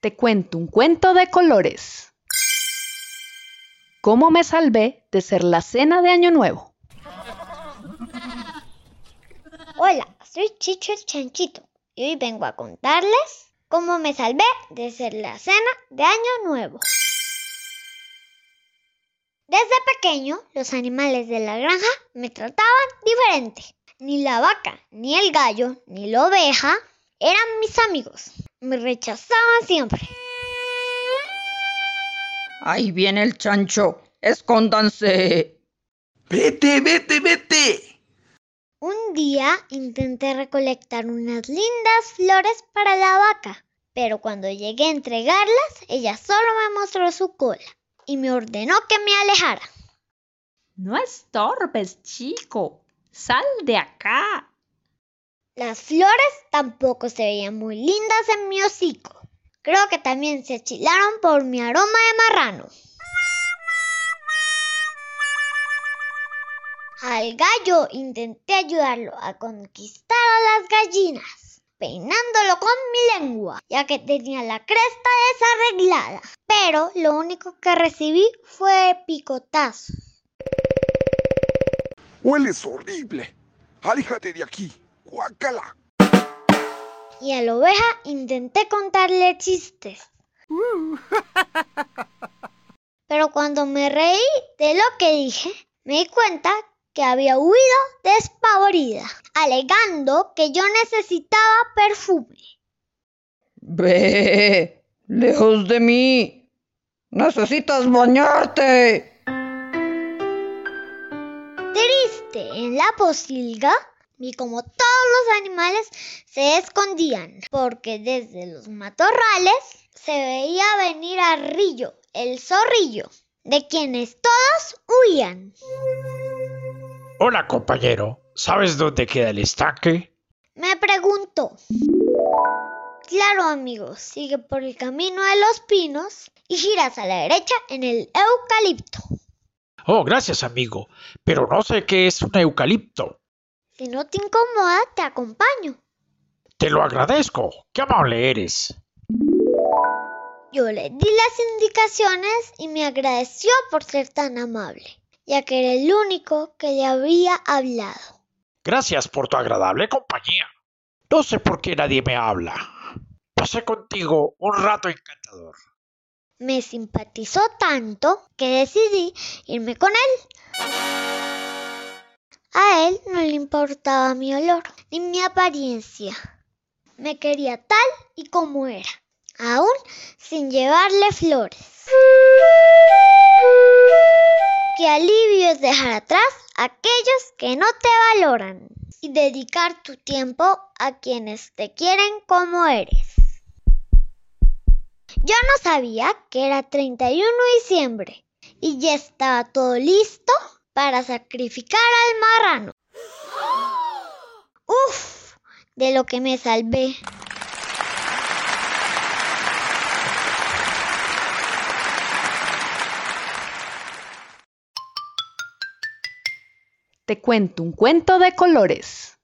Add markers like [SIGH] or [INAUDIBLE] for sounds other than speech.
Te cuento un cuento de colores. ¿Cómo me salvé de ser la cena de Año Nuevo? Hola, soy Chicho el Chanchito y hoy vengo a contarles cómo me salvé de ser la cena de Año Nuevo. Desde pequeño, los animales de la granja me trataban diferente. Ni la vaca, ni el gallo, ni la oveja eran mis amigos. Me rechazaban siempre. Ahí viene el chancho. Escóndanse. Vete, vete, vete. Un día intenté recolectar unas lindas flores para la vaca, pero cuando llegué a entregarlas, ella solo me mostró su cola y me ordenó que me alejara. No estorbes, chico. Sal de acá. Las flores tampoco se veían muy lindas en mi hocico. Creo que también se achilaron por mi aroma de marrano. Al gallo intenté ayudarlo a conquistar a las gallinas, peinándolo con mi lengua, ya que tenía la cresta desarreglada. Pero lo único que recibí fue picotazos. Hueles horrible. Aléjate de aquí. Guácala. Y a la oveja intenté contarle chistes. [LAUGHS] Pero cuando me reí de lo que dije, me di cuenta que había huido despavorida, alegando que yo necesitaba perfume. Ve, lejos de mí. Necesitas bañarte. Triste en la posilga, y como todos los animales se escondían, porque desde los matorrales se veía venir a Rillo, el zorrillo, de quienes todos huían. Hola compañero, ¿sabes dónde queda el estanque? Me preguntó. Claro, amigo, sigue por el camino de los pinos y giras a la derecha en el eucalipto. Oh, gracias amigo, pero no sé qué es un eucalipto. Si no te incomoda, te acompaño. Te lo agradezco, qué amable eres. Yo le di las indicaciones y me agradeció por ser tan amable, ya que era el único que le había hablado. Gracias por tu agradable compañía. No sé por qué nadie me habla. Pasé contigo un rato encantador. Me simpatizó tanto que decidí irme con él. A él no le importaba mi olor ni mi apariencia. Me quería tal y como era, aún sin llevarle flores. Qué alivio es dejar atrás a aquellos que no te valoran y dedicar tu tiempo a quienes te quieren como eres. Yo no sabía que era 31 de diciembre y ya estaba todo listo para sacrificar al marrano. ¡Uf! De lo que me salvé. Te cuento un cuento de colores.